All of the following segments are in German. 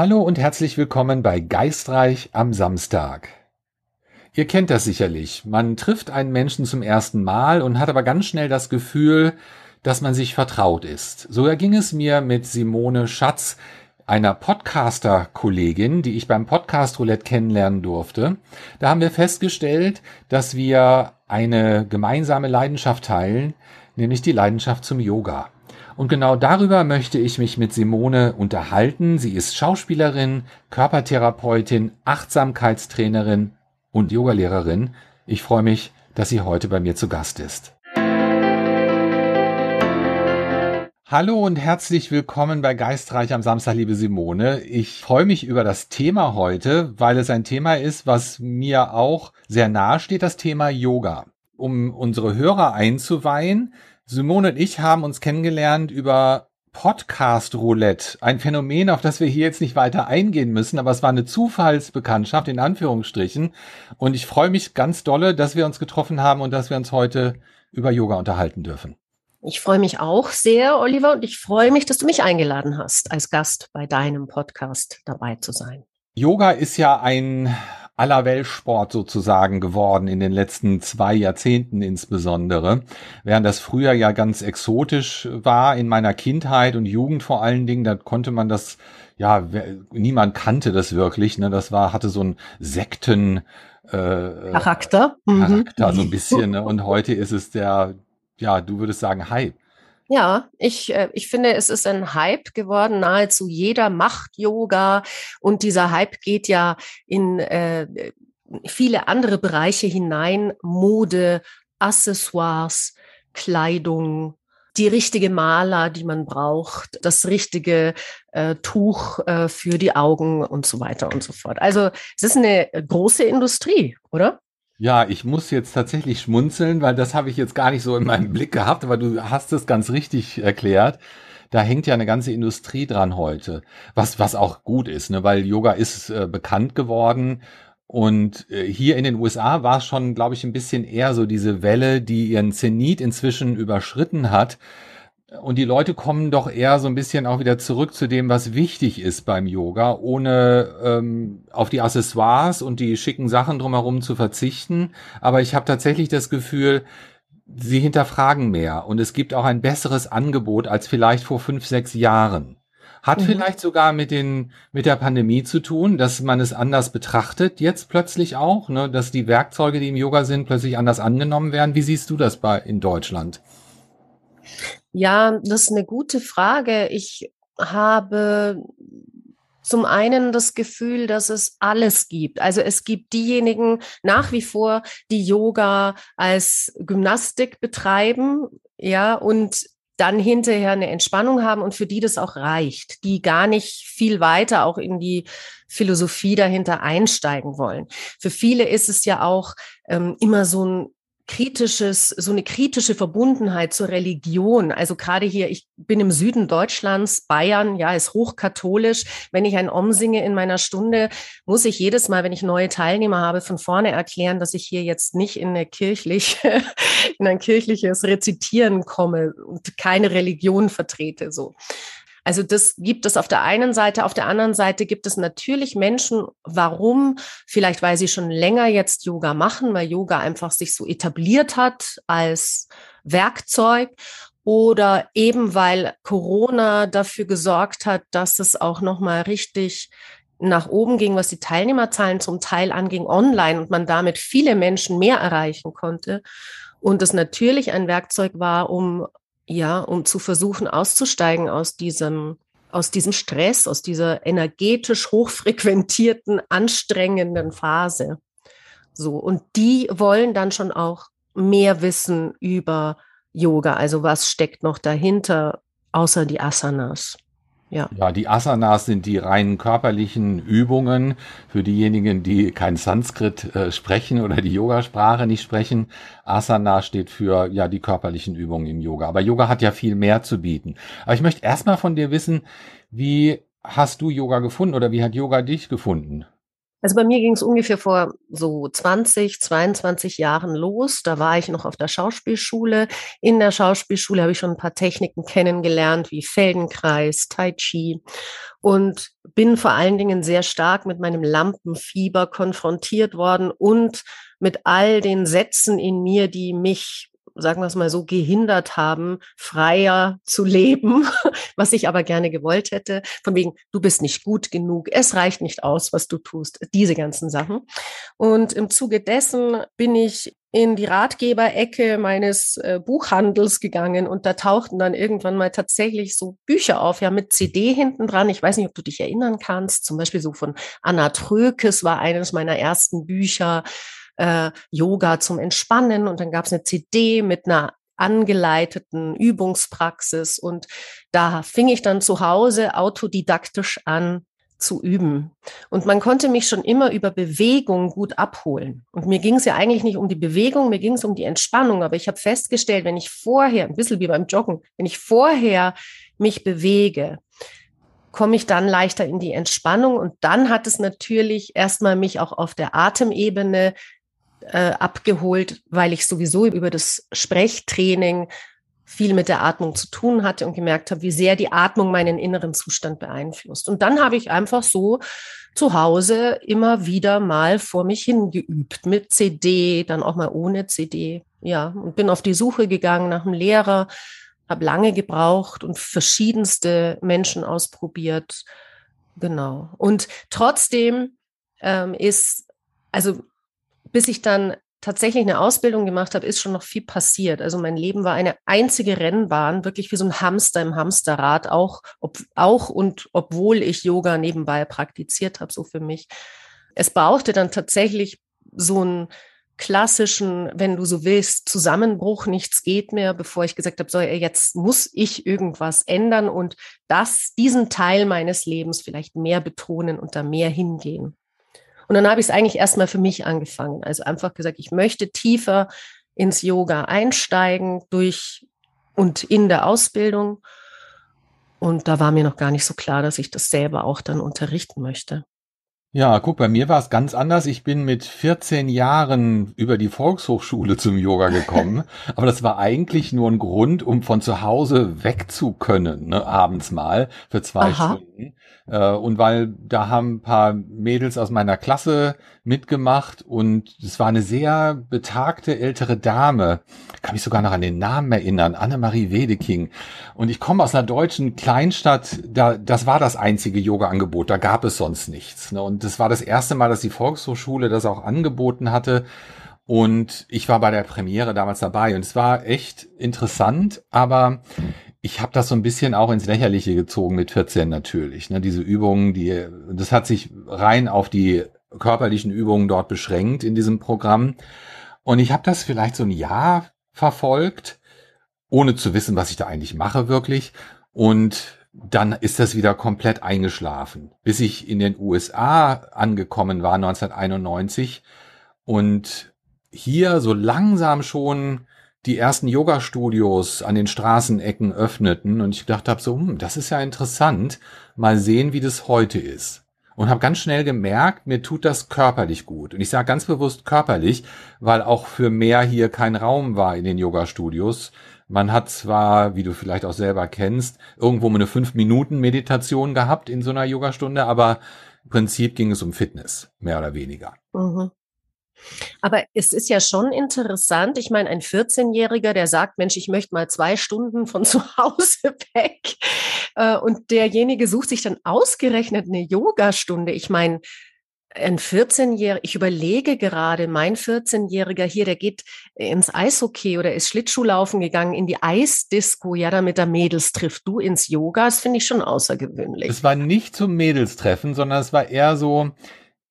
Hallo und herzlich willkommen bei Geistreich am Samstag. Ihr kennt das sicherlich. Man trifft einen Menschen zum ersten Mal und hat aber ganz schnell das Gefühl, dass man sich vertraut ist. So erging es mir mit Simone Schatz, einer Podcaster-Kollegin, die ich beim Podcast Roulette kennenlernen durfte. Da haben wir festgestellt, dass wir eine gemeinsame Leidenschaft teilen, nämlich die Leidenschaft zum Yoga. Und genau darüber möchte ich mich mit Simone unterhalten. Sie ist Schauspielerin, Körpertherapeutin, Achtsamkeitstrainerin und Yogalehrerin. Ich freue mich, dass sie heute bei mir zu Gast ist. Hallo und herzlich willkommen bei Geistreich am Samstag, liebe Simone. Ich freue mich über das Thema heute, weil es ein Thema ist, was mir auch sehr nahe steht, das Thema Yoga. Um unsere Hörer einzuweihen, Simone und ich haben uns kennengelernt über Podcast Roulette, ein Phänomen, auf das wir hier jetzt nicht weiter eingehen müssen, aber es war eine Zufallsbekanntschaft in Anführungsstrichen und ich freue mich ganz dolle, dass wir uns getroffen haben und dass wir uns heute über Yoga unterhalten dürfen. Ich freue mich auch sehr, Oliver, und ich freue mich, dass du mich eingeladen hast, als Gast bei deinem Podcast dabei zu sein. Yoga ist ja ein Allerweltsport sozusagen geworden in den letzten zwei Jahrzehnten insbesondere, während das früher ja ganz exotisch war in meiner Kindheit und Jugend vor allen Dingen, da konnte man das ja niemand kannte das wirklich, ne, das war hatte so ein Sekten äh, Charakter, Charakter so ein bisschen ne? und heute ist es der ja, du würdest sagen Hype. Ja, ich, äh, ich finde, es ist ein Hype geworden. Nahezu jeder macht Yoga und dieser Hype geht ja in äh, viele andere Bereiche hinein. Mode, Accessoires, Kleidung, die richtige Maler, die man braucht, das richtige äh, Tuch äh, für die Augen und so weiter und so fort. Also es ist eine große Industrie, oder? Ja, ich muss jetzt tatsächlich schmunzeln, weil das habe ich jetzt gar nicht so in meinem Blick gehabt, aber du hast es ganz richtig erklärt. Da hängt ja eine ganze Industrie dran heute, was was auch gut ist, ne? weil Yoga ist äh, bekannt geworden und äh, hier in den USA war es schon, glaube ich, ein bisschen eher so diese Welle, die ihren Zenit inzwischen überschritten hat und die Leute kommen doch eher so ein bisschen auch wieder zurück zu dem, was wichtig ist beim Yoga, ohne ähm, auf die Accessoires und die schicken Sachen drumherum zu verzichten. Aber ich habe tatsächlich das Gefühl, sie hinterfragen mehr und es gibt auch ein besseres Angebot als vielleicht vor fünf, sechs Jahren. Hat mhm. vielleicht sogar mit den, mit der Pandemie zu tun, dass man es anders betrachtet, jetzt plötzlich auch, ne, dass die Werkzeuge, die im Yoga sind, plötzlich anders angenommen werden. Wie siehst du das bei, in Deutschland? Ja, das ist eine gute Frage. Ich habe zum einen das Gefühl, dass es alles gibt. Also es gibt diejenigen nach wie vor, die Yoga als Gymnastik betreiben, ja, und dann hinterher eine Entspannung haben und für die das auch reicht, die gar nicht viel weiter auch in die Philosophie dahinter einsteigen wollen. Für viele ist es ja auch ähm, immer so ein kritisches, so eine kritische Verbundenheit zur Religion. Also gerade hier, ich bin im Süden Deutschlands, Bayern, ja, ist hochkatholisch. Wenn ich ein Om singe in meiner Stunde, muss ich jedes Mal, wenn ich neue Teilnehmer habe, von vorne erklären, dass ich hier jetzt nicht in eine kirchliche, in ein kirchliches Rezitieren komme und keine Religion vertrete, so. Also das gibt es auf der einen Seite. Auf der anderen Seite gibt es natürlich Menschen, warum? Vielleicht, weil sie schon länger jetzt Yoga machen, weil Yoga einfach sich so etabliert hat als Werkzeug oder eben weil Corona dafür gesorgt hat, dass es auch noch mal richtig nach oben ging, was die Teilnehmerzahlen zum Teil anging, online und man damit viele Menschen mehr erreichen konnte. Und es natürlich ein Werkzeug war, um ja, um zu versuchen auszusteigen aus diesem, aus diesem Stress, aus dieser energetisch hochfrequentierten, anstrengenden Phase. So. Und die wollen dann schon auch mehr wissen über Yoga. Also was steckt noch dahinter, außer die Asanas? Ja. ja, die Asanas sind die reinen körperlichen Übungen für diejenigen, die kein Sanskrit äh, sprechen oder die Yogasprache nicht sprechen. Asana steht für ja die körperlichen Übungen im Yoga. Aber Yoga hat ja viel mehr zu bieten. Aber ich möchte erstmal von dir wissen, wie hast du Yoga gefunden oder wie hat Yoga dich gefunden? Also bei mir ging es ungefähr vor so 20, 22 Jahren los. Da war ich noch auf der Schauspielschule. In der Schauspielschule habe ich schon ein paar Techniken kennengelernt, wie Feldenkreis, Tai Chi und bin vor allen Dingen sehr stark mit meinem Lampenfieber konfrontiert worden und mit all den Sätzen in mir, die mich sagen wir es mal so, gehindert haben, freier zu leben, was ich aber gerne gewollt hätte. Von wegen, du bist nicht gut genug, es reicht nicht aus, was du tust, diese ganzen Sachen. Und im Zuge dessen bin ich in die Ratgeberecke meines äh, Buchhandels gegangen und da tauchten dann irgendwann mal tatsächlich so Bücher auf, ja, mit CD hinten dran. Ich weiß nicht, ob du dich erinnern kannst. Zum Beispiel so von Anna Trökes war eines meiner ersten Bücher äh, Yoga zum Entspannen und dann gab es eine CD mit einer angeleiteten Übungspraxis und da fing ich dann zu Hause autodidaktisch an zu üben. Und man konnte mich schon immer über Bewegung gut abholen. Und mir ging es ja eigentlich nicht um die Bewegung, mir ging es um die Entspannung. Aber ich habe festgestellt, wenn ich vorher, ein bisschen wie beim Joggen, wenn ich vorher mich bewege, komme ich dann leichter in die Entspannung. Und dann hat es natürlich erstmal mich auch auf der Atemebene äh, abgeholt, weil ich sowieso über das Sprechtraining viel mit der Atmung zu tun hatte und gemerkt habe, wie sehr die Atmung meinen inneren Zustand beeinflusst. Und dann habe ich einfach so zu Hause immer wieder mal vor mich hingeübt mit CD, dann auch mal ohne CD. Ja, und bin auf die Suche gegangen nach einem Lehrer, habe lange gebraucht und verschiedenste Menschen ausprobiert. Genau. Und trotzdem ähm, ist, also bis ich dann tatsächlich eine Ausbildung gemacht habe, ist schon noch viel passiert. Also mein Leben war eine einzige Rennbahn, wirklich wie so ein Hamster im Hamsterrad, auch, ob, auch und obwohl ich Yoga nebenbei praktiziert habe, so für mich. Es brauchte dann tatsächlich so einen klassischen, wenn du so willst, Zusammenbruch, nichts geht mehr, bevor ich gesagt habe, so, jetzt muss ich irgendwas ändern und das, diesen Teil meines Lebens vielleicht mehr betonen und da mehr hingehen. Und dann habe ich es eigentlich erstmal für mich angefangen. Also einfach gesagt, ich möchte tiefer ins Yoga einsteigen durch und in der Ausbildung. Und da war mir noch gar nicht so klar, dass ich das selber auch dann unterrichten möchte. Ja, guck, bei mir war es ganz anders. Ich bin mit 14 Jahren über die Volkshochschule zum Yoga gekommen. Aber das war eigentlich nur ein Grund, um von zu Hause weg zu können, ne, abends mal für zwei Aha. Stunden. Äh, und weil da haben ein paar Mädels aus meiner Klasse mitgemacht und es war eine sehr betagte ältere Dame. Kann mich sogar noch an den Namen erinnern. Annemarie Wedeking. Und ich komme aus einer deutschen Kleinstadt. Da, das war das einzige Yoga-Angebot. Da gab es sonst nichts. Ne? Und das war das erste Mal, dass die Volkshochschule das auch angeboten hatte. Und ich war bei der Premiere damals dabei und es war echt interessant, aber ich habe das so ein bisschen auch ins Lächerliche gezogen mit 14 natürlich. Ne? Diese Übungen, die, das hat sich rein auf die körperlichen Übungen dort beschränkt in diesem Programm. Und ich habe das vielleicht so ein Jahr verfolgt, ohne zu wissen, was ich da eigentlich mache wirklich. Und dann ist das wieder komplett eingeschlafen, bis ich in den USA angekommen war 1991 und hier so langsam schon die ersten Yoga-Studios an den Straßenecken öffneten und ich gedacht habe so, hm, das ist ja interessant, mal sehen, wie das heute ist. Und habe ganz schnell gemerkt, mir tut das körperlich gut. Und ich sage ganz bewusst körperlich, weil auch für mehr hier kein Raum war in den Yoga-Studios. Man hat zwar, wie du vielleicht auch selber kennst, irgendwo eine fünf Minuten Meditation gehabt in so einer Yogastunde, aber im Prinzip ging es um Fitness, mehr oder weniger. Mhm. Aber es ist ja schon interessant. Ich meine, ein 14-Jähriger, der sagt, Mensch, ich möchte mal zwei Stunden von zu Hause weg. Äh, und derjenige sucht sich dann ausgerechnet eine Yogastunde. Ich meine, ein 14-Jähriger, ich überlege gerade, mein 14-Jähriger hier, der geht ins Eishockey oder ist Schlittschuhlaufen gegangen in die Eisdisco, ja, damit er Mädels trifft. Du ins Yoga, das finde ich schon außergewöhnlich. Es war nicht zum Mädelstreffen, sondern es war eher so,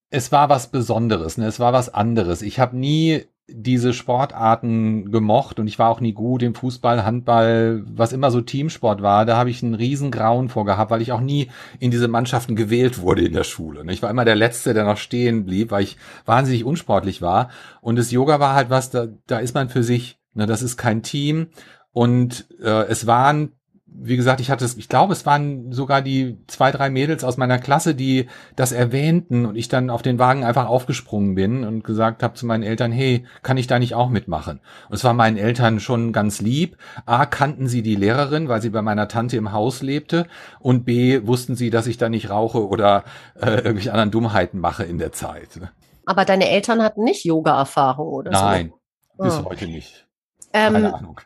es war was Besonderes, ne? es war was anderes. Ich habe nie diese Sportarten gemocht und ich war auch nie gut im Fußball, Handball, was immer so Teamsport war. Da habe ich einen riesen Grauen vorgehabt, weil ich auch nie in diese Mannschaften gewählt wurde in der Schule. Ne? Ich war immer der Letzte, der noch stehen blieb, weil ich wahnsinnig unsportlich war. Und das Yoga war halt was, da, da ist man für sich. Ne? Das ist kein Team. Und äh, es waren wie gesagt, ich hatte es, ich glaube, es waren sogar die zwei, drei Mädels aus meiner Klasse, die das erwähnten und ich dann auf den Wagen einfach aufgesprungen bin und gesagt habe zu meinen Eltern, hey, kann ich da nicht auch mitmachen? Und es war meinen Eltern schon ganz lieb. A, kannten sie die Lehrerin, weil sie bei meiner Tante im Haus lebte und B, wussten sie, dass ich da nicht rauche oder äh, irgendwelche anderen Dummheiten mache in der Zeit. Aber deine Eltern hatten nicht Yoga-Erfahrung oder Nein, so? Nein, bis oh. heute nicht. Keine ähm, Ahnung.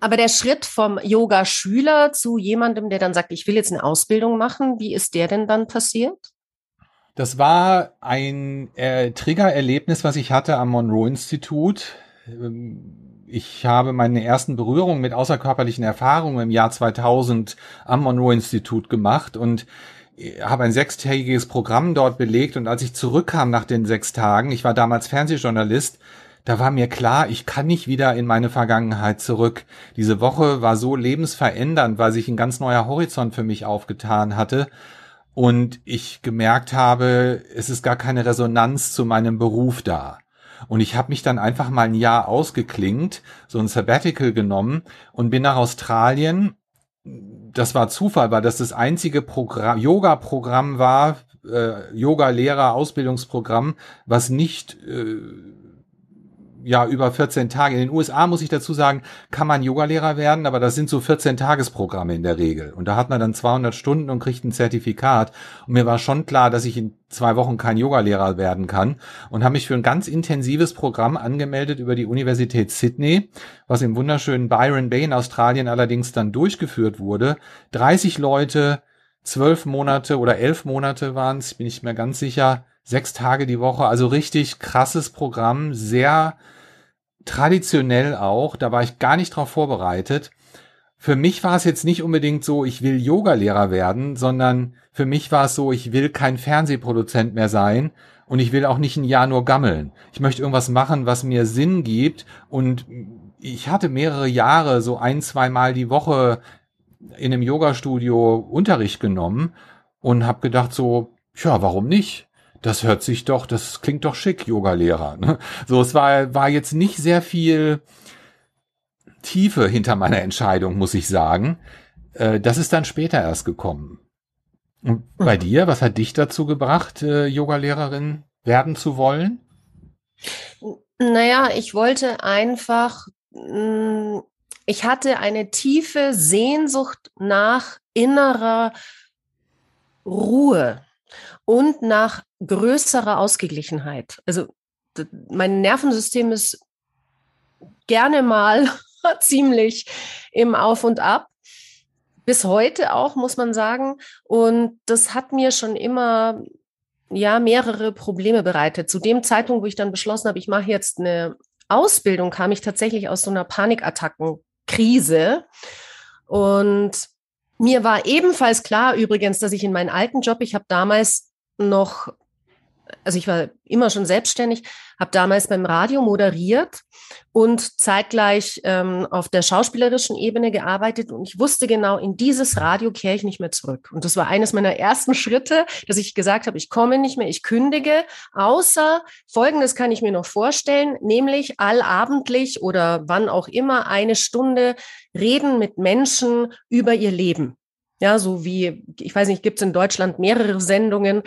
Aber der Schritt vom Yoga-Schüler zu jemandem, der dann sagt, ich will jetzt eine Ausbildung machen, wie ist der denn dann passiert? Das war ein äh, Triggererlebnis, was ich hatte am Monroe-Institut. Ähm, ich habe meine ersten Berührungen mit außerkörperlichen Erfahrungen im Jahr 2000 am Monroe-Institut gemacht und äh, habe ein sechstägiges Programm dort belegt und als ich zurückkam nach den sechs Tagen, ich war damals Fernsehjournalist, da war mir klar, ich kann nicht wieder in meine Vergangenheit zurück. Diese Woche war so lebensverändernd, weil sich ein ganz neuer Horizont für mich aufgetan hatte und ich gemerkt habe, es ist gar keine Resonanz zu meinem Beruf da. Und ich habe mich dann einfach mal ein Jahr ausgeklingt, so ein Sabbatical genommen und bin nach Australien. Das war Zufall, weil das das einzige Programm, Yoga-Programm war, äh, Yoga-Lehrer-Ausbildungsprogramm, was nicht äh, ja über 14 Tage. In den USA muss ich dazu sagen, kann man Yogalehrer werden, aber das sind so 14 Tagesprogramme in der Regel. Und da hat man dann 200 Stunden und kriegt ein Zertifikat. Und mir war schon klar, dass ich in zwei Wochen kein Yogalehrer werden kann und habe mich für ein ganz intensives Programm angemeldet über die Universität Sydney, was im wunderschönen Byron Bay in Australien allerdings dann durchgeführt wurde. 30 Leute, zwölf Monate oder elf Monate waren es, bin ich mir ganz sicher, sechs Tage die Woche, also richtig krasses Programm, sehr traditionell auch, da war ich gar nicht drauf vorbereitet. Für mich war es jetzt nicht unbedingt so, ich will Yogalehrer werden, sondern für mich war es so, ich will kein Fernsehproduzent mehr sein und ich will auch nicht ein Jahr nur gammeln. Ich möchte irgendwas machen, was mir Sinn gibt und ich hatte mehrere Jahre so ein, zwei Mal die Woche in einem Yogastudio Unterricht genommen und habe gedacht so, ja, warum nicht? Das hört sich doch, das klingt doch schick, Yogalehrer. Ne? So, es war, war jetzt nicht sehr viel Tiefe hinter meiner Entscheidung, muss ich sagen. Äh, das ist dann später erst gekommen. Und bei mhm. dir, was hat dich dazu gebracht, äh, Yogalehrerin werden zu wollen? Naja, ich wollte einfach, mm, ich hatte eine tiefe Sehnsucht nach innerer Ruhe und nach größerer Ausgeglichenheit. Also mein Nervensystem ist gerne mal ziemlich im Auf und Ab. Bis heute auch, muss man sagen. Und das hat mir schon immer ja mehrere Probleme bereitet. Zu dem Zeitpunkt, wo ich dann beschlossen habe, ich mache jetzt eine Ausbildung, kam ich tatsächlich aus so einer Panikattackenkrise. Und mir war ebenfalls klar übrigens, dass ich in meinen alten Job, ich habe damals noch also ich war immer schon selbstständig, habe damals beim Radio moderiert und zeitgleich ähm, auf der schauspielerischen Ebene gearbeitet und ich wusste genau, in dieses Radio kehre ich nicht mehr zurück. Und das war eines meiner ersten Schritte, dass ich gesagt habe, ich komme nicht mehr, ich kündige, außer Folgendes kann ich mir noch vorstellen, nämlich allabendlich oder wann auch immer eine Stunde reden mit Menschen über ihr Leben. Ja, so wie, ich weiß nicht, gibt es in Deutschland mehrere Sendungen.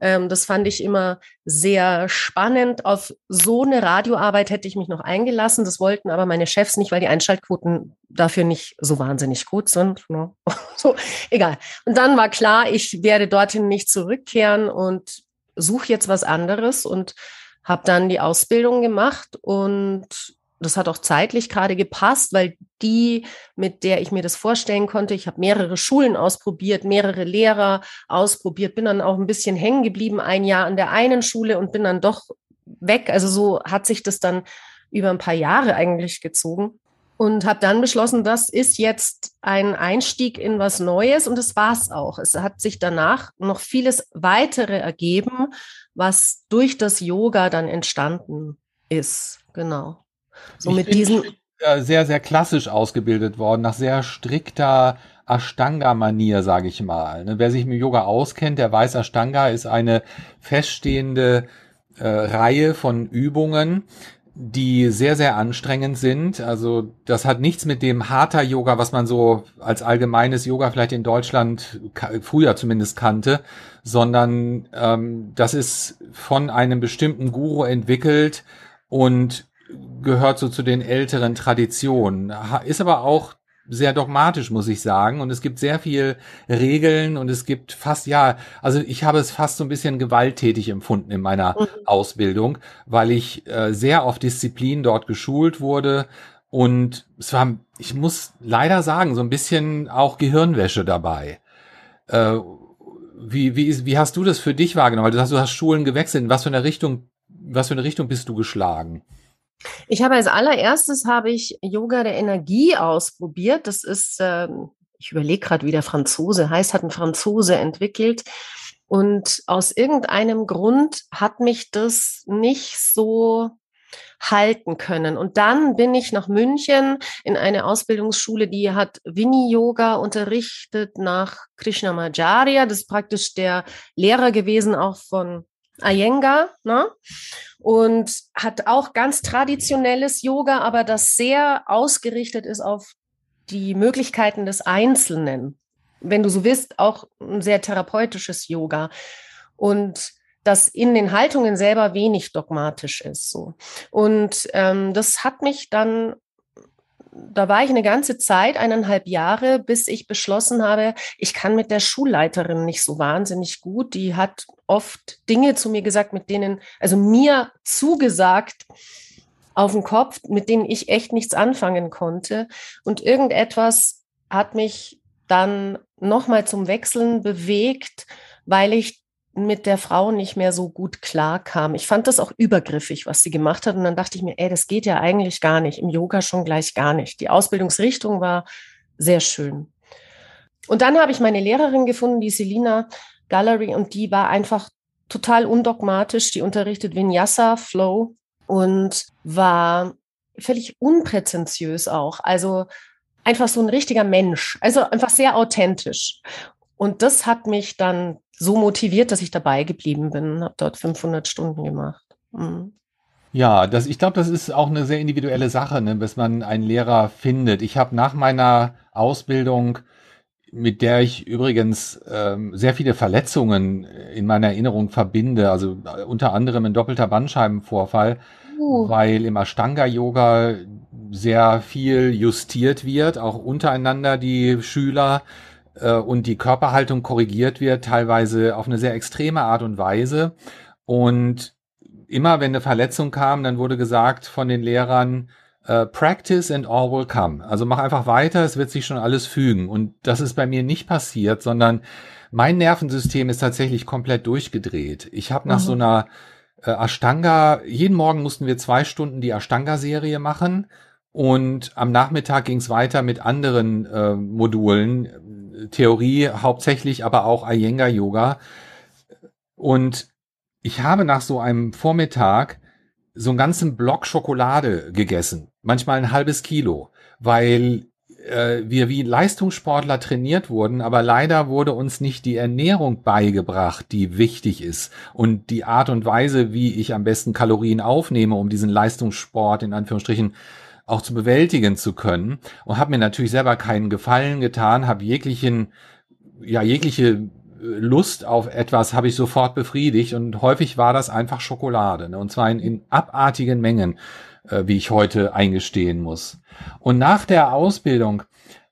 Ähm, das fand ich immer sehr spannend. Auf so eine Radioarbeit hätte ich mich noch eingelassen. Das wollten aber meine Chefs nicht, weil die Einschaltquoten dafür nicht so wahnsinnig gut sind. Ne? so, egal. Und dann war klar, ich werde dorthin nicht zurückkehren und suche jetzt was anderes und habe dann die Ausbildung gemacht und das hat auch zeitlich gerade gepasst, weil die, mit der ich mir das vorstellen konnte, ich habe mehrere Schulen ausprobiert, mehrere Lehrer ausprobiert, bin dann auch ein bisschen hängen geblieben, ein Jahr an der einen Schule und bin dann doch weg. Also so hat sich das dann über ein paar Jahre eigentlich gezogen und habe dann beschlossen, das ist jetzt ein Einstieg in was Neues und das war es auch. Es hat sich danach noch vieles weitere ergeben, was durch das Yoga dann entstanden ist. Genau. So ich mit diesen. Sehr, sehr klassisch ausgebildet worden, nach sehr strikter Ashtanga-Manier, sage ich mal. Ne, wer sich mit Yoga auskennt, der weiß, Ashtanga ist eine feststehende äh, Reihe von Übungen, die sehr, sehr anstrengend sind. Also das hat nichts mit dem harter Yoga, was man so als allgemeines Yoga vielleicht in Deutschland früher zumindest kannte, sondern ähm, das ist von einem bestimmten Guru entwickelt und gehört so zu den älteren Traditionen. Ist aber auch sehr dogmatisch, muss ich sagen. Und es gibt sehr viel Regeln und es gibt fast, ja, also ich habe es fast so ein bisschen gewalttätig empfunden in meiner mhm. Ausbildung, weil ich äh, sehr auf Disziplin dort geschult wurde. Und es war, ich muss leider sagen, so ein bisschen auch Gehirnwäsche dabei. Äh, wie, wie, wie hast du das für dich wahrgenommen? Weil du hast, du hast Schulen gewechselt. In was für eine Richtung, was für eine Richtung bist du geschlagen? Ich habe als allererstes habe ich Yoga der Energie ausprobiert. Das ist, äh, ich überlege gerade, wie der Franzose heißt, hat ein Franzose entwickelt. Und aus irgendeinem Grund hat mich das nicht so halten können. Und dann bin ich nach München in eine Ausbildungsschule, die hat Vini-Yoga unterrichtet nach Krishnamacharya. Das ist praktisch der Lehrer gewesen auch von Iyengar, ne? Und hat auch ganz traditionelles Yoga, aber das sehr ausgerichtet ist auf die Möglichkeiten des Einzelnen. Wenn du so willst, auch ein sehr therapeutisches Yoga. Und das in den Haltungen selber wenig dogmatisch ist. So. Und ähm, das hat mich dann da war ich eine ganze Zeit, eineinhalb Jahre, bis ich beschlossen habe, ich kann mit der Schulleiterin nicht so wahnsinnig gut. Die hat oft Dinge zu mir gesagt, mit denen, also mir zugesagt auf den Kopf, mit denen ich echt nichts anfangen konnte. Und irgendetwas hat mich dann nochmal zum Wechseln bewegt, weil ich mit der Frau nicht mehr so gut klarkam. Ich fand das auch übergriffig, was sie gemacht hat. Und dann dachte ich mir, ey, das geht ja eigentlich gar nicht. Im Yoga schon gleich gar nicht. Die Ausbildungsrichtung war sehr schön. Und dann habe ich meine Lehrerin gefunden, die Selina Gallery, und die war einfach total undogmatisch. Die unterrichtet Vinyasa, Flow und war völlig unpräzentiös auch. Also einfach so ein richtiger Mensch. Also einfach sehr authentisch. Und das hat mich dann so motiviert, dass ich dabei geblieben bin, habe dort 500 Stunden gemacht. Mhm. Ja, das, ich glaube, das ist auch eine sehr individuelle Sache, ne, bis man einen Lehrer findet. Ich habe nach meiner Ausbildung, mit der ich übrigens ähm, sehr viele Verletzungen in meiner Erinnerung verbinde, also äh, unter anderem ein doppelter Bandscheibenvorfall, uh. weil im Ashtanga-Yoga sehr viel justiert wird, auch untereinander die Schüler äh, und die Körperhaltung korrigiert wird, teilweise auf eine sehr extreme Art und Weise. Und immer wenn eine Verletzung kam, dann wurde gesagt von den Lehrern, Uh, practice and all will come. Also mach einfach weiter, es wird sich schon alles fügen. Und das ist bei mir nicht passiert, sondern mein Nervensystem ist tatsächlich komplett durchgedreht. Ich habe nach mhm. so einer äh, Ashtanga, jeden Morgen mussten wir zwei Stunden die Ashtanga-Serie machen und am Nachmittag ging es weiter mit anderen äh, Modulen, Theorie hauptsächlich, aber auch Iyengar Yoga. Und ich habe nach so einem Vormittag so einen ganzen Block Schokolade gegessen, manchmal ein halbes Kilo, weil äh, wir wie Leistungssportler trainiert wurden, aber leider wurde uns nicht die Ernährung beigebracht, die wichtig ist und die Art und Weise, wie ich am besten Kalorien aufnehme, um diesen Leistungssport in Anführungsstrichen auch zu bewältigen zu können und habe mir natürlich selber keinen Gefallen getan, habe jeglichen ja jegliche äh, Lust auf etwas habe ich sofort befriedigt und häufig war das einfach Schokolade ne? und zwar in, in abartigen Mengen, äh, wie ich heute eingestehen muss. Und nach der Ausbildung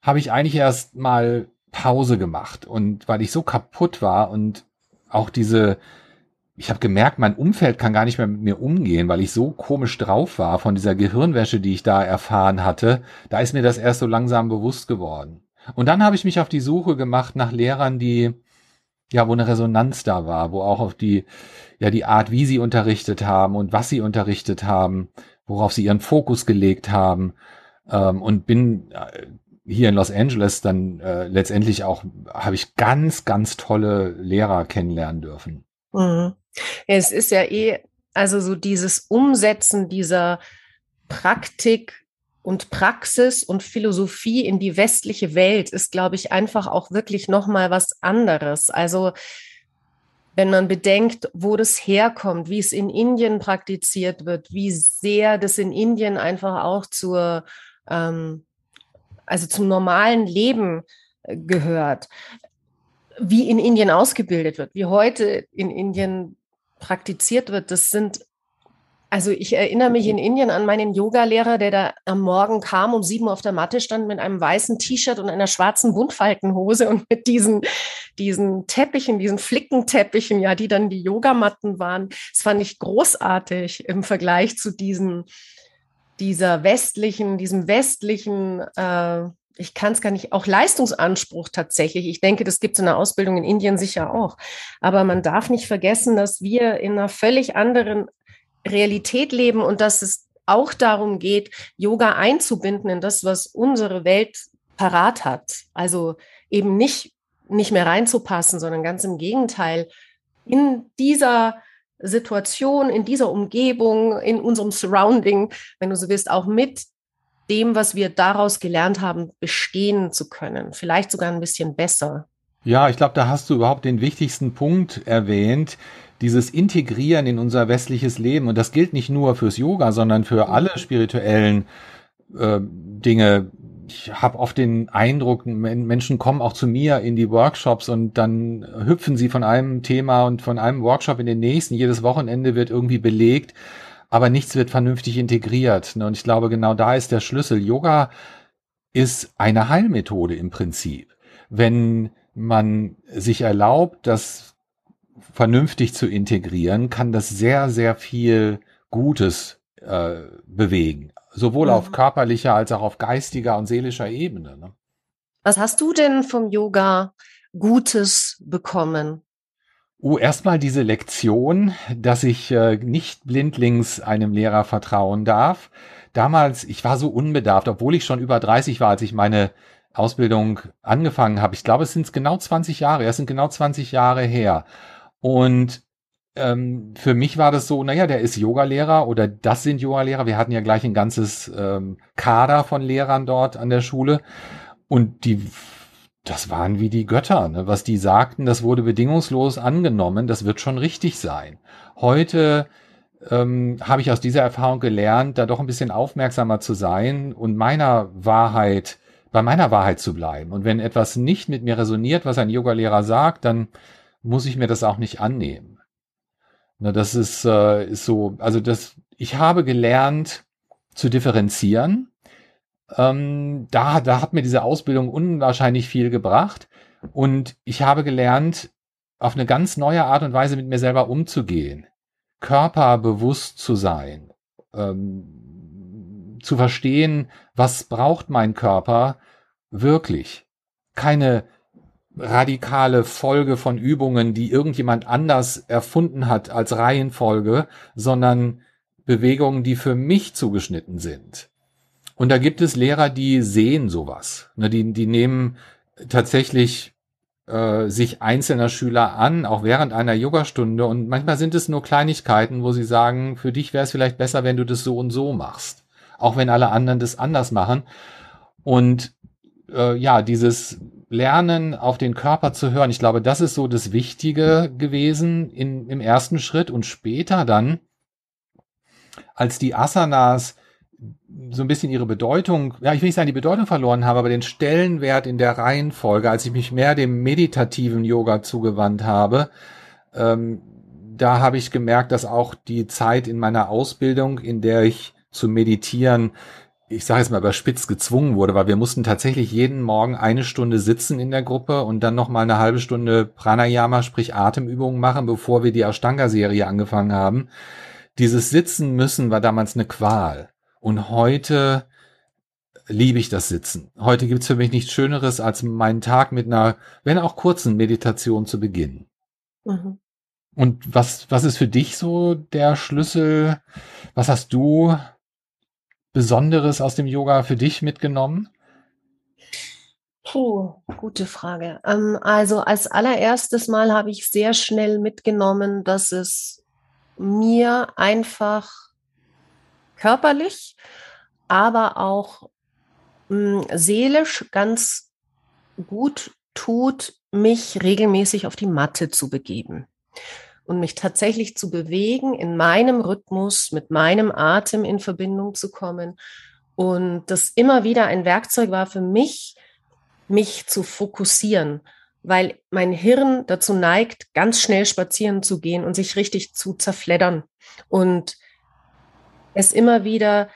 habe ich eigentlich erst mal Pause gemacht und weil ich so kaputt war und auch diese ich habe gemerkt, mein Umfeld kann gar nicht mehr mit mir umgehen, weil ich so komisch drauf war von dieser Gehirnwäsche, die ich da erfahren hatte. Da ist mir das erst so langsam bewusst geworden. Und dann habe ich mich auf die Suche gemacht nach Lehrern, die ja, wo eine Resonanz da war, wo auch auf die ja die Art, wie sie unterrichtet haben und was sie unterrichtet haben, worauf sie ihren Fokus gelegt haben ähm, und bin äh, hier in Los Angeles dann äh, letztendlich auch habe ich ganz ganz tolle Lehrer kennenlernen dürfen. Mhm. Es ist ja eh, also so dieses Umsetzen dieser Praktik und Praxis und Philosophie in die westliche Welt ist, glaube ich, einfach auch wirklich noch mal was anderes. Also wenn man bedenkt, wo das herkommt, wie es in Indien praktiziert wird, wie sehr das in Indien einfach auch zur, ähm, also zum normalen Leben äh, gehört, wie in Indien ausgebildet wird, wie heute in Indien praktiziert wird, das sind also ich erinnere mich in Indien an meinen Yogalehrer, der da am Morgen kam, um sieben Uhr auf der Matte stand mit einem weißen T-Shirt und einer schwarzen Buntfaltenhose und mit diesen, diesen Teppichen, diesen Flickenteppichen, ja, die dann die Yogamatten waren. Das fand ich großartig im Vergleich zu diesen, dieser westlichen, diesem westlichen, äh, ich kann es gar nicht, auch Leistungsanspruch tatsächlich. Ich denke, das gibt es in der Ausbildung in Indien sicher auch. Aber man darf nicht vergessen, dass wir in einer völlig anderen Realität leben und dass es auch darum geht, Yoga einzubinden in das, was unsere Welt parat hat. Also eben nicht, nicht mehr reinzupassen, sondern ganz im Gegenteil, in dieser Situation, in dieser Umgebung, in unserem Surrounding, wenn du so willst, auch mit dem, was wir daraus gelernt haben, bestehen zu können. Vielleicht sogar ein bisschen besser. Ja, ich glaube, da hast du überhaupt den wichtigsten Punkt erwähnt dieses Integrieren in unser westliches Leben. Und das gilt nicht nur fürs Yoga, sondern für alle spirituellen äh, Dinge. Ich habe oft den Eindruck, Menschen kommen auch zu mir in die Workshops und dann hüpfen sie von einem Thema und von einem Workshop in den nächsten. Jedes Wochenende wird irgendwie belegt, aber nichts wird vernünftig integriert. Und ich glaube, genau da ist der Schlüssel. Yoga ist eine Heilmethode im Prinzip. Wenn man sich erlaubt, dass vernünftig zu integrieren, kann das sehr, sehr viel Gutes äh, bewegen. Sowohl mhm. auf körperlicher als auch auf geistiger und seelischer Ebene. Ne? Was hast du denn vom Yoga Gutes bekommen? Oh, erstmal diese Lektion, dass ich äh, nicht blindlings einem Lehrer vertrauen darf. Damals, ich war so unbedarft, obwohl ich schon über 30 war, als ich meine Ausbildung angefangen habe. Ich glaube, es sind genau 20 Jahre, es sind genau 20 Jahre her. Und ähm, für mich war das so, naja, der ist Yogalehrer oder das sind Yogalehrer. Wir hatten ja gleich ein ganzes ähm, Kader von Lehrern dort an der Schule. Und die, das waren wie die Götter. Ne? Was die sagten, das wurde bedingungslos angenommen. Das wird schon richtig sein. Heute ähm, habe ich aus dieser Erfahrung gelernt, da doch ein bisschen aufmerksamer zu sein und meiner Wahrheit, bei meiner Wahrheit zu bleiben. Und wenn etwas nicht mit mir resoniert, was ein Yogalehrer sagt, dann muss ich mir das auch nicht annehmen. Na, das ist, äh, ist so, also das, ich habe gelernt zu differenzieren. Ähm, da, da hat mir diese Ausbildung unwahrscheinlich viel gebracht. Und ich habe gelernt, auf eine ganz neue Art und Weise mit mir selber umzugehen, körperbewusst zu sein, ähm, zu verstehen, was braucht mein Körper wirklich. Keine radikale Folge von Übungen, die irgendjemand anders erfunden hat als Reihenfolge, sondern Bewegungen, die für mich zugeschnitten sind. Und da gibt es Lehrer, die sehen sowas. Ne, die, die nehmen tatsächlich äh, sich einzelner Schüler an, auch während einer Yogastunde. Und manchmal sind es nur Kleinigkeiten, wo sie sagen, für dich wäre es vielleicht besser, wenn du das so und so machst. Auch wenn alle anderen das anders machen. Und äh, ja, dieses lernen, auf den Körper zu hören. Ich glaube, das ist so das Wichtige gewesen in, im ersten Schritt und später dann, als die Asanas so ein bisschen ihre Bedeutung, ja, ich will nicht sagen, die Bedeutung verloren haben, aber den Stellenwert in der Reihenfolge, als ich mich mehr dem meditativen Yoga zugewandt habe, ähm, da habe ich gemerkt, dass auch die Zeit in meiner Ausbildung, in der ich zu meditieren ich sage jetzt mal überspitzt gezwungen wurde, weil wir mussten tatsächlich jeden Morgen eine Stunde sitzen in der Gruppe und dann noch mal eine halbe Stunde Pranayama, sprich Atemübungen machen, bevor wir die Ashtanga-Serie angefangen haben. Dieses Sitzen müssen war damals eine Qual. Und heute liebe ich das Sitzen. Heute gibt's für mich nichts Schöneres, als meinen Tag mit einer, wenn auch kurzen Meditation zu beginnen. Mhm. Und was, was ist für dich so der Schlüssel? Was hast du Besonderes aus dem Yoga für dich mitgenommen? Puh, gute Frage. Ähm, also als allererstes Mal habe ich sehr schnell mitgenommen, dass es mir einfach körperlich, aber auch mh, hm, seelisch ganz gut tut, mich regelmäßig auf die Matte zu begeben. und mich tatsächlich zu bewegen, in meinem Rhythmus, mit meinem Atem in Verbindung zu kommen. Und das immer wieder ein Werkzeug war für mich, mich zu fokussieren, weil mein Hirn dazu neigt, ganz schnell spazieren zu gehen und sich richtig zu zerfleddern. Und es immer wieder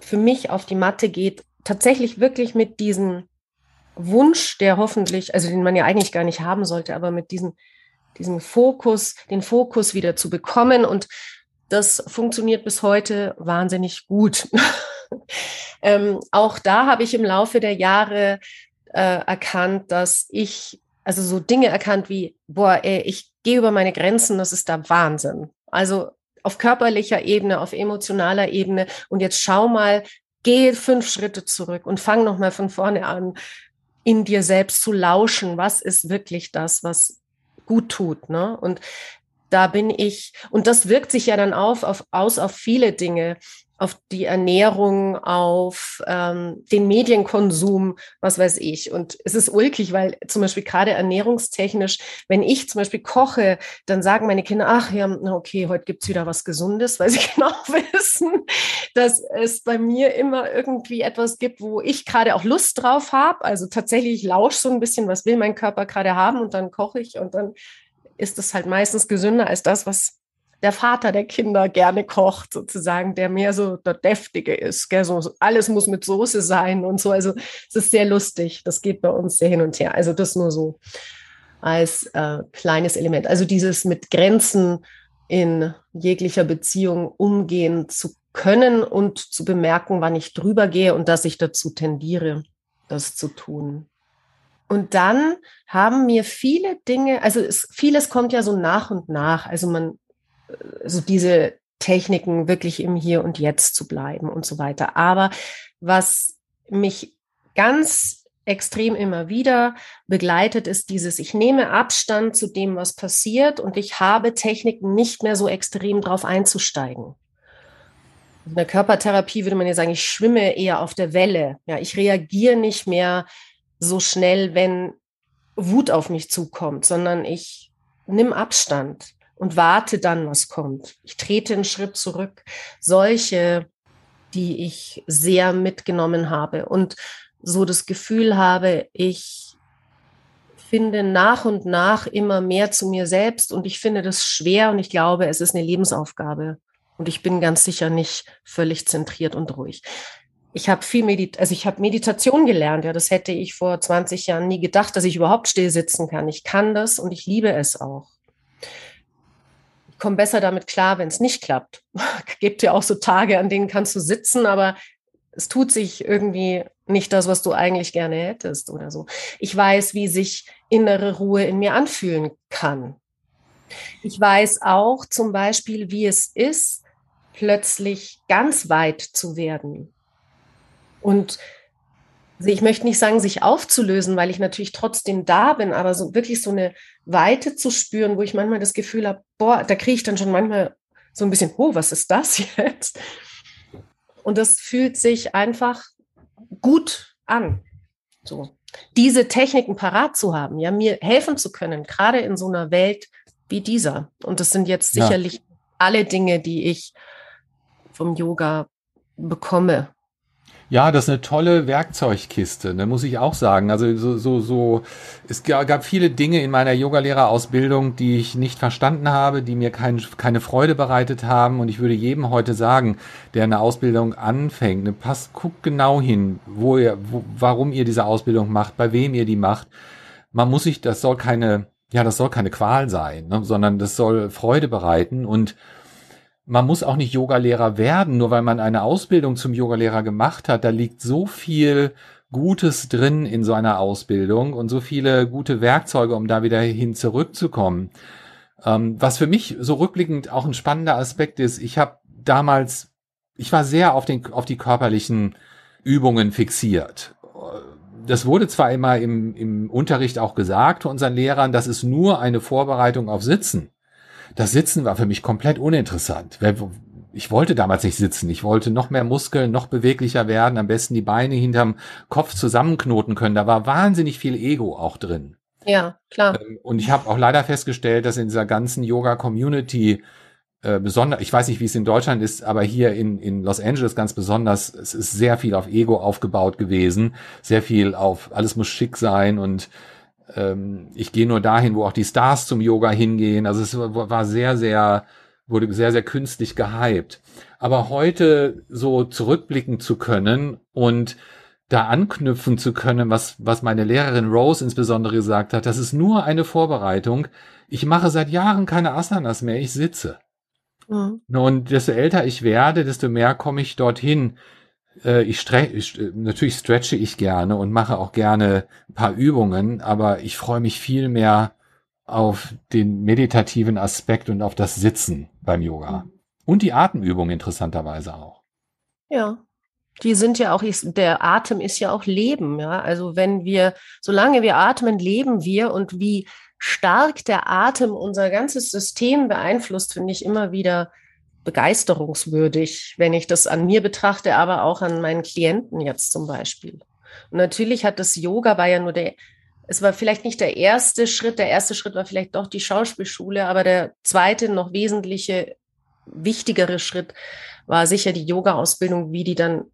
für mich auf die Matte geht, tatsächlich wirklich mit diesem Wunsch, der hoffentlich, also den man ja eigentlich gar nicht haben sollte, aber mit diesem, diesem Fokus, den Fokus wieder zu bekommen. Und das funktioniert bis heute wahnsinnig gut. ähm, auch da habe ich im Laufe der Jahre äh, erkannt, dass ich, also so Dinge erkannt wie, boah, ey, ich gehe über meine Grenzen, das ist da Wahnsinn. Also auf körperlicher Ebene, auf emotionaler Ebene. Und jetzt schau mal, geh fünf Schritte zurück und fang nochmal von vorne an, in dir selbst zu lauschen. Was ist wirklich das, was gut tut? Ne? Und da bin ich, und das wirkt sich ja dann auf, auf, aus auf viele Dinge auf die Ernährung, auf ähm, den Medienkonsum, was weiß ich. Und es ist ulkig, weil zum Beispiel gerade ernährungstechnisch, wenn ich zum Beispiel koche, dann sagen meine Kinder, ach ja, okay, heute gibt's wieder was Gesundes, weil sie genau wissen, dass es bei mir immer irgendwie etwas gibt, wo ich gerade auch Lust drauf habe. Also tatsächlich lausche so ein bisschen, was will mein Körper gerade haben und dann koche ich und dann ist es halt meistens gesünder als das, was der Vater der Kinder gerne kocht, sozusagen, der mehr so der Deftige ist. Gell? So, alles muss mit Soße sein und so. Also es ist sehr lustig. Das geht bei uns sehr hin und her. Also das nur so als äh, kleines Element. Also dieses mit Grenzen in jeglicher Beziehung umgehen zu können und zu bemerken, wann ich drüber gehe und dass ich dazu tendiere, das zu tun. Und dann haben mir viele Dinge, also es, vieles kommt ja so nach und nach. Also man so diese Techniken wirklich im Hier und Jetzt zu bleiben und so weiter. Aber was mich ganz extrem immer wieder begleitet, ist dieses, ich nehme Abstand zu dem, was passiert und ich habe Techniken nicht mehr so extrem drauf einzusteigen. In der Körpertherapie würde man ja sagen, ich schwimme eher auf der Welle. Ja, ich reagiere nicht mehr so schnell, wenn Wut auf mich zukommt, sondern ich nehme Abstand und warte dann, was kommt. Ich trete einen Schritt zurück. Solche, die ich sehr mitgenommen habe und so das Gefühl habe, ich finde nach und nach immer mehr zu mir selbst und ich finde das schwer und ich glaube, es ist eine Lebensaufgabe und ich bin ganz sicher nicht völlig zentriert und ruhig. Ich habe viel Medit also ich habe Meditation gelernt, ja, das hätte ich vor 20 Jahren nie gedacht, dass ich überhaupt still sitzen kann. Ich kann das und ich liebe es auch komme besser damit klar, wenn es nicht klappt. Gibt ja auch so Tage, an denen kannst du sitzen, aber es tut sich irgendwie nicht das, was du eigentlich gerne hättest oder so. Ich weiß, wie sich innere Ruhe in mir anfühlen kann. Ich weiß auch zum Beispiel, wie es ist, plötzlich ganz weit zu werden. Und ich möchte nicht sagen, sich aufzulösen, weil ich natürlich trotzdem da bin, aber so wirklich so eine Weite zu spüren, wo ich manchmal das Gefühl habe, boah, da kriege ich dann schon manchmal so ein bisschen, oh, was ist das jetzt? Und das fühlt sich einfach gut an. So. Diese Techniken parat zu haben, ja, mir helfen zu können, gerade in so einer Welt wie dieser. Und das sind jetzt sicherlich ja. alle Dinge, die ich vom Yoga bekomme ja, das ist eine tolle Werkzeugkiste, ne, muss ich auch sagen. Also so, so, so, es gab viele Dinge in meiner Yogalehrerausbildung, die ich nicht verstanden habe, die mir kein, keine Freude bereitet haben. Und ich würde jedem heute sagen, der eine Ausbildung anfängt, ne, passt, guckt genau hin, wo ihr, wo, warum ihr diese Ausbildung macht, bei wem ihr die macht. Man muss sich, das soll keine, ja, das soll keine Qual sein, ne, sondern das soll Freude bereiten und man muss auch nicht Yogalehrer werden, nur weil man eine Ausbildung zum Yogalehrer gemacht hat. Da liegt so viel Gutes drin in so einer Ausbildung und so viele gute Werkzeuge, um da wieder hin zurückzukommen. Ähm, was für mich so rückblickend auch ein spannender Aspekt ist, ich habe damals, ich war sehr auf, den, auf die körperlichen Übungen fixiert. Das wurde zwar immer im, im Unterricht auch gesagt unseren Lehrern, das ist nur eine Vorbereitung auf Sitzen. Das Sitzen war für mich komplett uninteressant. Ich wollte damals nicht sitzen. Ich wollte noch mehr Muskeln, noch beweglicher werden, am besten die Beine hinterm Kopf zusammenknoten können. Da war wahnsinnig viel Ego auch drin. Ja, klar. Ähm, und ich habe auch leider festgestellt, dass in dieser ganzen Yoga-Community äh, besonders, ich weiß nicht, wie es in Deutschland ist, aber hier in, in Los Angeles ganz besonders, es ist sehr viel auf Ego aufgebaut gewesen, sehr viel auf, alles muss schick sein und ähm, ich gehe nur dahin, wo auch die Stars zum Yoga hingehen. Also es war sehr, sehr, wurde sehr, sehr künstlich gehypt. Aber heute so zurückblicken zu können und da anknüpfen zu können, was, was meine Lehrerin Rose insbesondere gesagt hat, das ist nur eine Vorbereitung. Ich mache seit Jahren keine Asanas mehr, ich sitze. Mhm. Und desto älter ich werde, desto mehr komme ich dorthin. Äh, ich, stre ich natürlich stretche ich gerne und mache auch gerne ein paar Übungen, aber ich freue mich viel mehr auf den meditativen Aspekt und auf das Sitzen beim Yoga. Und die Atemübung interessanterweise auch. Ja, die sind ja auch, der Atem ist ja auch Leben, ja. Also wenn wir, solange wir atmen, leben wir und wie stark der Atem unser ganzes System beeinflusst, finde ich immer wieder begeisterungswürdig, wenn ich das an mir betrachte, aber auch an meinen Klienten jetzt zum Beispiel. Und natürlich hat das Yoga war ja nur der, es war vielleicht nicht der erste Schritt, der erste Schritt war vielleicht doch die Schauspielschule, aber der zweite noch wesentliche, wichtigere Schritt war sicher die Yoga-Ausbildung, wie die dann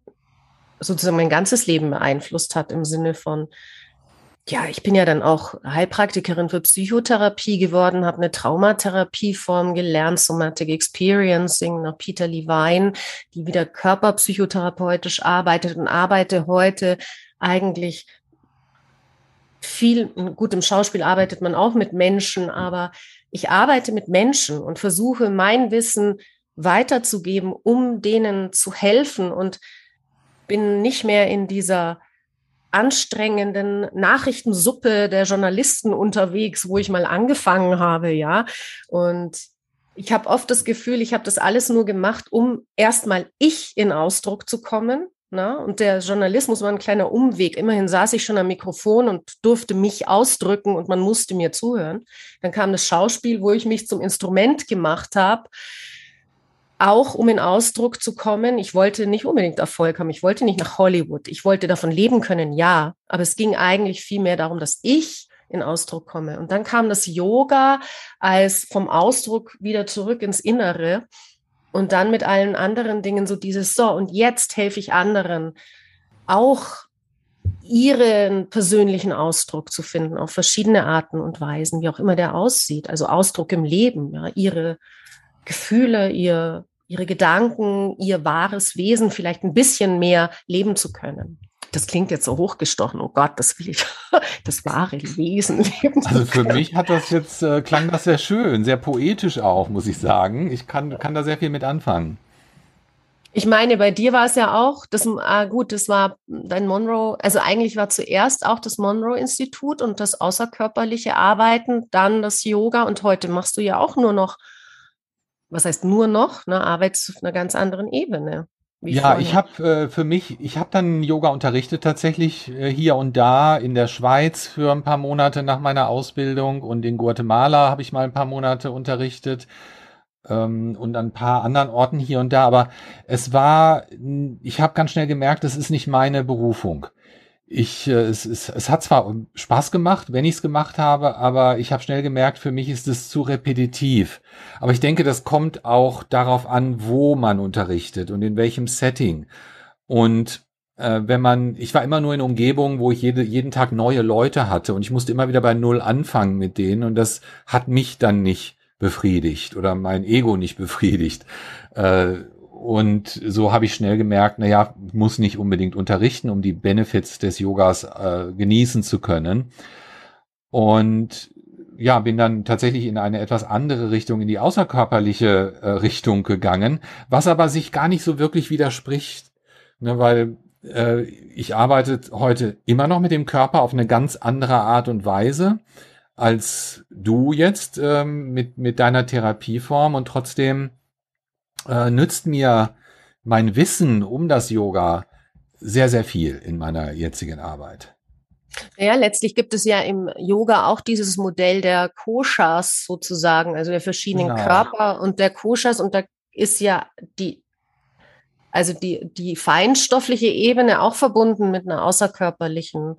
sozusagen mein ganzes Leben beeinflusst hat im Sinne von, ja, ich bin ja dann auch Heilpraktikerin für Psychotherapie geworden, habe eine Traumatherapieform gelernt, Somatic Experiencing nach Peter Levine, die wieder körperpsychotherapeutisch arbeitet und arbeite heute eigentlich viel, gut im Schauspiel arbeitet man auch mit Menschen, aber ich arbeite mit Menschen und versuche mein Wissen weiterzugeben, um denen zu helfen und bin nicht mehr in dieser anstrengenden Nachrichtensuppe der Journalisten unterwegs, wo ich mal angefangen habe, ja. Und ich habe oft das Gefühl, ich habe das alles nur gemacht, um erstmal ich in Ausdruck zu kommen. Na? Und der Journalismus war ein kleiner Umweg. Immerhin saß ich schon am Mikrofon und durfte mich ausdrücken und man musste mir zuhören. Dann kam das Schauspiel, wo ich mich zum Instrument gemacht habe auch um in Ausdruck zu kommen, ich wollte nicht unbedingt Erfolg haben, ich wollte nicht nach Hollywood, ich wollte davon leben können, ja, aber es ging eigentlich viel mehr darum, dass ich in Ausdruck komme. Und dann kam das Yoga als vom Ausdruck wieder zurück ins Innere und dann mit allen anderen Dingen so dieses so und jetzt helfe ich anderen auch ihren persönlichen Ausdruck zu finden auf verschiedene Arten und Weisen, wie auch immer der aussieht, also Ausdruck im Leben, ja, ihre Gefühle, ihr, ihre Gedanken, ihr wahres Wesen vielleicht ein bisschen mehr leben zu können. Das klingt jetzt so hochgestochen. Oh Gott, das will ich, das wahre Wesen leben. Also für mich hat das jetzt, äh, klang das sehr schön, sehr poetisch auch, muss ich sagen. Ich kann, kann da sehr viel mit anfangen. Ich meine, bei dir war es ja auch, das, ah, gut, das war dein Monroe, also eigentlich war zuerst auch das Monroe-Institut und das außerkörperliche Arbeiten, dann das Yoga und heute machst du ja auch nur noch was heißt nur noch, ne, arbeitest auf einer ganz anderen Ebene. ja, vorher. ich habe äh, für mich, ich habe dann Yoga unterrichtet tatsächlich äh, hier und da in der Schweiz für ein paar Monate nach meiner Ausbildung und in Guatemala habe ich mal ein paar Monate unterrichtet ähm, und an ein paar anderen Orten hier und da. Aber es war, ich habe ganz schnell gemerkt, es ist nicht meine Berufung ich, äh, es, es, es hat zwar Spaß gemacht, wenn ich es gemacht habe, aber ich habe schnell gemerkt, für mich ist es zu repetitiv. Aber ich denke, das kommt auch darauf an, wo man unterrichtet und in welchem Setting. Und äh, wenn man, ich war immer nur in Umgebungen, wo ich jede, jeden Tag neue Leute hatte und ich musste immer wieder bei Null anfangen mit denen und das hat mich dann nicht befriedigt oder mein Ego nicht befriedigt. Äh, und so habe ich schnell gemerkt, na ja, muss nicht unbedingt unterrichten, um die Benefits des Yogas äh, genießen zu können. Und ja, bin dann tatsächlich in eine etwas andere Richtung, in die außerkörperliche äh, Richtung gegangen, was aber sich gar nicht so wirklich widerspricht, ne, weil äh, ich arbeite heute immer noch mit dem Körper auf eine ganz andere Art und Weise als du jetzt ähm, mit, mit deiner Therapieform und trotzdem äh, nützt mir mein Wissen um das Yoga sehr, sehr viel in meiner jetzigen Arbeit. Ja, letztlich gibt es ja im Yoga auch dieses Modell der Koshas sozusagen, also der verschiedenen genau. Körper und der Koshas und da ist ja die, also die, die feinstoffliche Ebene auch verbunden mit einer außerkörperlichen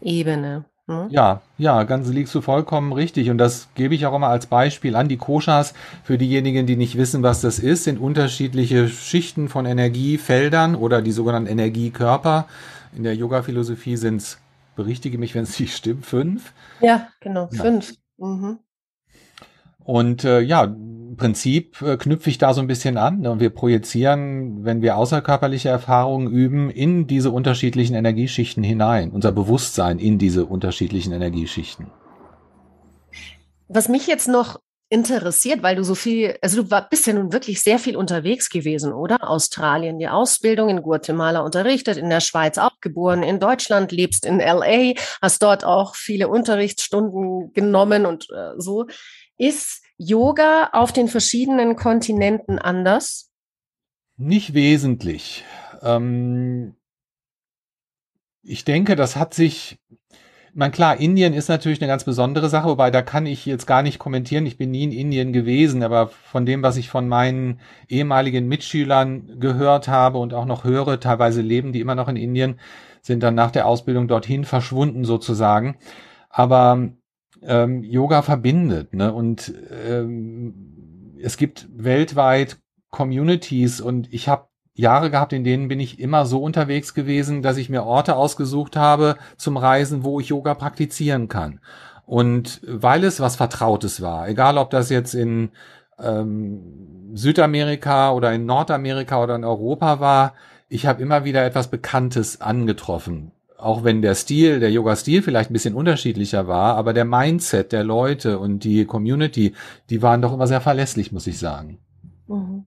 Ebene. Ne? Ja, ja, ganz liegst du vollkommen richtig. Und das gebe ich auch immer als Beispiel an. Die Koshas, für diejenigen, die nicht wissen, was das ist, sind unterschiedliche Schichten von Energiefeldern oder die sogenannten Energiekörper. In der Yoga-Philosophie sind es, berichtige mich, wenn es nicht stimmt, fünf. Ja, genau, ja. fünf. Mhm. Und äh, ja, Prinzip äh, knüpfe ich da so ein bisschen an. Ne? Und wir projizieren, wenn wir außerkörperliche Erfahrungen üben, in diese unterschiedlichen Energieschichten hinein, unser Bewusstsein in diese unterschiedlichen Energieschichten. Was mich jetzt noch interessiert, weil du so viel, also du bist ja nun wirklich sehr viel unterwegs gewesen, oder? Australien, die Ausbildung in Guatemala unterrichtet, in der Schweiz auch geboren, in Deutschland, lebst in LA, hast dort auch viele Unterrichtsstunden genommen und äh, so. Ist Yoga auf den verschiedenen Kontinenten anders? Nicht wesentlich. Ähm, ich denke, das hat sich, man klar, Indien ist natürlich eine ganz besondere Sache, wobei da kann ich jetzt gar nicht kommentieren. Ich bin nie in Indien gewesen, aber von dem, was ich von meinen ehemaligen Mitschülern gehört habe und auch noch höre, teilweise leben die immer noch in Indien, sind dann nach der Ausbildung dorthin verschwunden sozusagen. Aber ähm, Yoga verbindet. Ne? Und ähm, es gibt weltweit Communities und ich habe Jahre gehabt, in denen bin ich immer so unterwegs gewesen, dass ich mir Orte ausgesucht habe zum Reisen, wo ich Yoga praktizieren kann. Und weil es was Vertrautes war, egal ob das jetzt in ähm, Südamerika oder in Nordamerika oder in Europa war, ich habe immer wieder etwas Bekanntes angetroffen auch wenn der Stil, der Yoga-Stil vielleicht ein bisschen unterschiedlicher war, aber der Mindset der Leute und die Community, die waren doch immer sehr verlässlich, muss ich sagen. Mhm.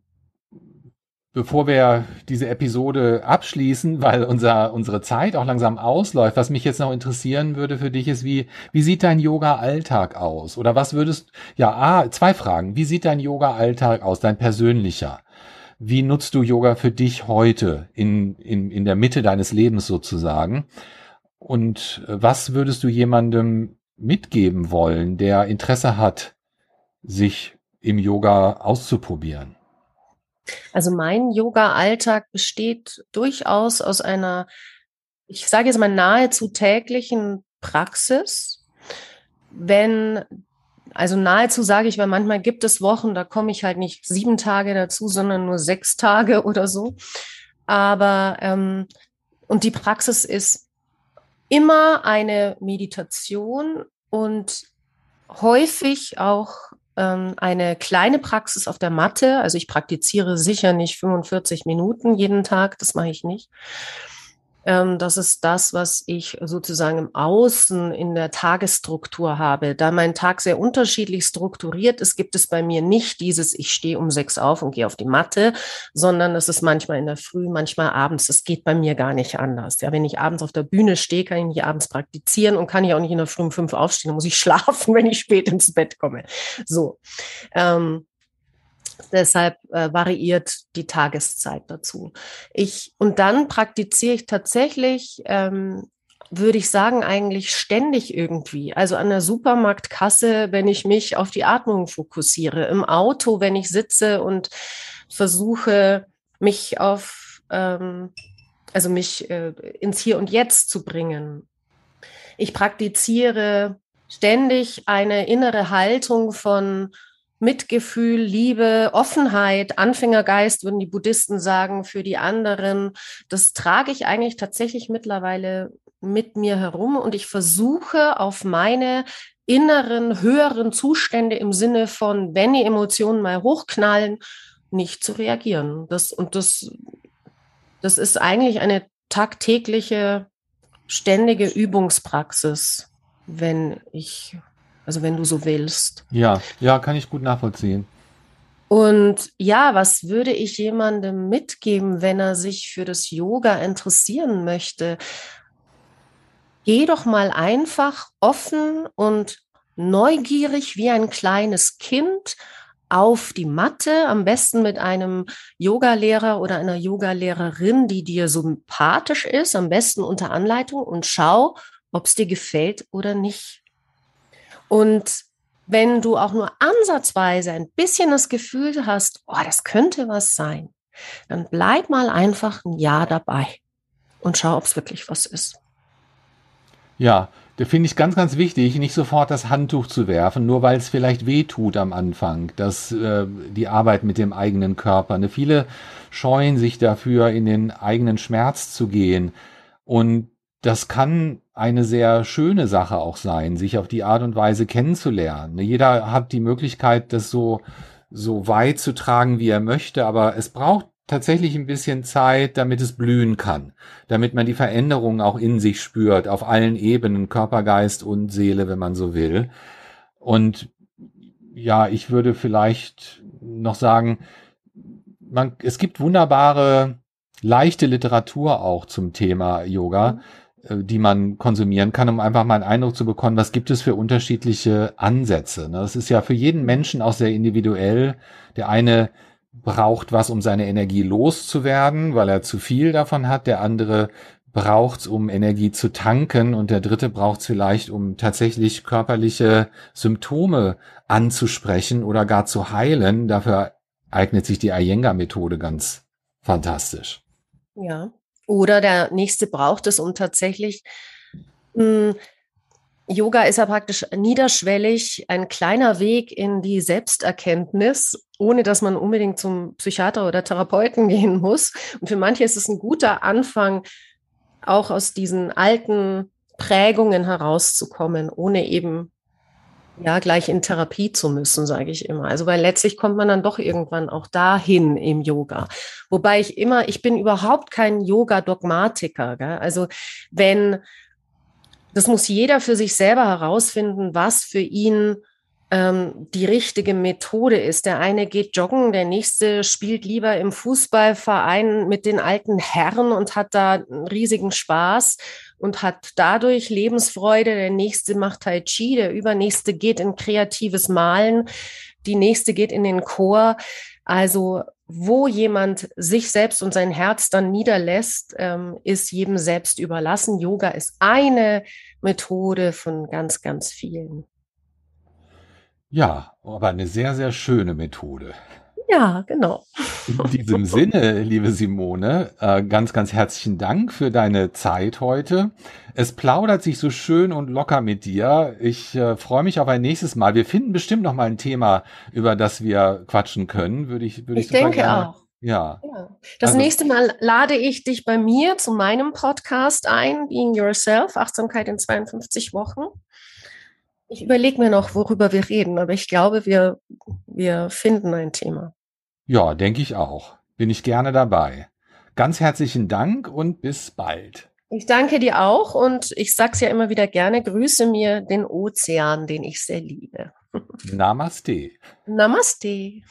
Bevor wir diese Episode abschließen, weil unser, unsere Zeit auch langsam ausläuft, was mich jetzt noch interessieren würde für dich ist, wie, wie sieht dein Yoga-Alltag aus? Oder was würdest, ja, ah, zwei Fragen. Wie sieht dein Yoga-Alltag aus, dein persönlicher? Wie nutzt du Yoga für dich heute in, in, in der Mitte deines Lebens sozusagen? Und was würdest du jemandem mitgeben wollen, der Interesse hat, sich im Yoga auszuprobieren? Also mein Yoga-Alltag besteht durchaus aus einer, ich sage jetzt mal nahezu täglichen Praxis. Wenn also nahezu sage ich, weil manchmal gibt es Wochen, da komme ich halt nicht sieben Tage dazu, sondern nur sechs Tage oder so. Aber ähm, und die Praxis ist immer eine Meditation und häufig auch ähm, eine kleine Praxis auf der Matte. Also ich praktiziere sicher nicht 45 Minuten jeden Tag, das mache ich nicht. Ähm, das ist das, was ich sozusagen im Außen in der Tagesstruktur habe. Da mein Tag sehr unterschiedlich strukturiert ist, gibt es bei mir nicht dieses, ich stehe um sechs auf und gehe auf die Matte, sondern es ist manchmal in der Früh, manchmal abends. Das geht bei mir gar nicht anders. Ja, wenn ich abends auf der Bühne stehe, kann ich nicht abends praktizieren und kann ich auch nicht in der Früh um fünf aufstehen. Dann muss ich schlafen, wenn ich spät ins Bett komme. So. Ähm, Deshalb äh, variiert die Tageszeit dazu. Ich, und dann praktiziere ich tatsächlich, ähm, würde ich sagen, eigentlich ständig irgendwie. Also an der Supermarktkasse, wenn ich mich auf die Atmung fokussiere, im Auto, wenn ich sitze und versuche, mich auf, ähm, also mich äh, ins Hier und Jetzt zu bringen. Ich praktiziere ständig eine innere Haltung von Mitgefühl, Liebe, Offenheit, Anfängergeist, würden die Buddhisten sagen, für die anderen. Das trage ich eigentlich tatsächlich mittlerweile mit mir herum und ich versuche auf meine inneren, höheren Zustände im Sinne von, wenn die Emotionen mal hochknallen, nicht zu reagieren. Das, und das, das ist eigentlich eine tagtägliche, ständige Übungspraxis, wenn ich also wenn du so willst. Ja, ja, kann ich gut nachvollziehen. Und ja, was würde ich jemandem mitgeben, wenn er sich für das Yoga interessieren möchte? Geh doch mal einfach offen und neugierig wie ein kleines Kind auf die Matte, am besten mit einem Yogalehrer oder einer Yogalehrerin, die dir sympathisch ist, am besten unter Anleitung und schau, ob es dir gefällt oder nicht. Und wenn du auch nur ansatzweise ein bisschen das Gefühl hast, oh, das könnte was sein, dann bleib mal einfach ein Jahr dabei und schau, ob es wirklich was ist. Ja, da finde ich ganz, ganz wichtig, nicht sofort das Handtuch zu werfen, nur weil es vielleicht weh tut am Anfang, dass äh, die Arbeit mit dem eigenen Körper. Ne, viele scheuen sich dafür, in den eigenen Schmerz zu gehen. Und das kann eine sehr schöne Sache auch sein, sich auf die Art und Weise kennenzulernen. Ne, jeder hat die Möglichkeit, das so, so weit zu tragen, wie er möchte, aber es braucht tatsächlich ein bisschen Zeit, damit es blühen kann, damit man die Veränderungen auch in sich spürt, auf allen Ebenen, Körper, Geist und Seele, wenn man so will. Und ja, ich würde vielleicht noch sagen, man, es gibt wunderbare, leichte Literatur auch zum Thema Yoga, mhm. Die man konsumieren kann, um einfach mal einen Eindruck zu bekommen, was gibt es für unterschiedliche Ansätze. Das ne? ist ja für jeden Menschen auch sehr individuell. Der eine braucht was, um seine Energie loszuwerden, weil er zu viel davon hat. Der andere braucht's, um Energie zu tanken. Und der dritte braucht's vielleicht, um tatsächlich körperliche Symptome anzusprechen oder gar zu heilen. Dafür eignet sich die Iyengar-Methode ganz fantastisch. Ja. Oder der nächste braucht es, um tatsächlich mh, hm, Yoga ist ja praktisch niederschwellig, ein kleiner Weg in die Selbsterkenntnis, ohne dass man unbedingt zum Psychiater oder Therapeuten gehen muss. Und für manche ist es ein guter Anfang, auch aus diesen alten Prägungen herauszukommen, ohne eben ja gleich in Therapie zu müssen, sage ich immer. Also weil letztlich kommt man dann doch irgendwann auch dahin im Yoga. Wobei ich immer, ich bin überhaupt kein Yoga-Dogmatiker. Also wenn das muss jeder für sich selber herausfinden, was für ihn ähm, die richtige Methode ist. Der eine geht joggen, der nächste spielt lieber im Fußballverein mit den alten Herren und hat da einen riesigen Spaß und hat dadurch Lebensfreude. Der nächste macht Tai Chi, der übernächste geht in kreatives Malen, die nächste geht in den Chor. Also wo jemand sich selbst und sein Herz dann niederlässt, ähm, ist jedem selbst überlassen. Yoga ist eine Methode von ganz, ganz vielen. Ja, aber eine sehr, sehr schöne Methode. Ja, genau. In diesem Sinne, liebe Simone, äh, ganz, ganz herzlichen Dank für deine Zeit heute. Es plaudert sich so schön und locker mit dir. Ich äh, freue mich auf ein nächstes Mal. Wir finden bestimmt noch mal ein Thema, über das wir quatschen können. Würde ich, würde ich, ich denke gerne. auch. Ja. ja. Das also, nächste Mal lade ich dich bei mir zu meinem Podcast ein, Being Yourself, Achtsamkeit in 52 Wochen. Ich überlege mir noch, worüber wir reden, aber ich glaube, wir, wir finden ein Thema. Ja, denke ich auch. Bin ich gerne dabei. Ganz herzlichen Dank und bis bald. Ich danke dir auch und ich sag's ja immer wieder gerne, grüße mir den Ozean, den ich sehr liebe. Namaste. Namaste.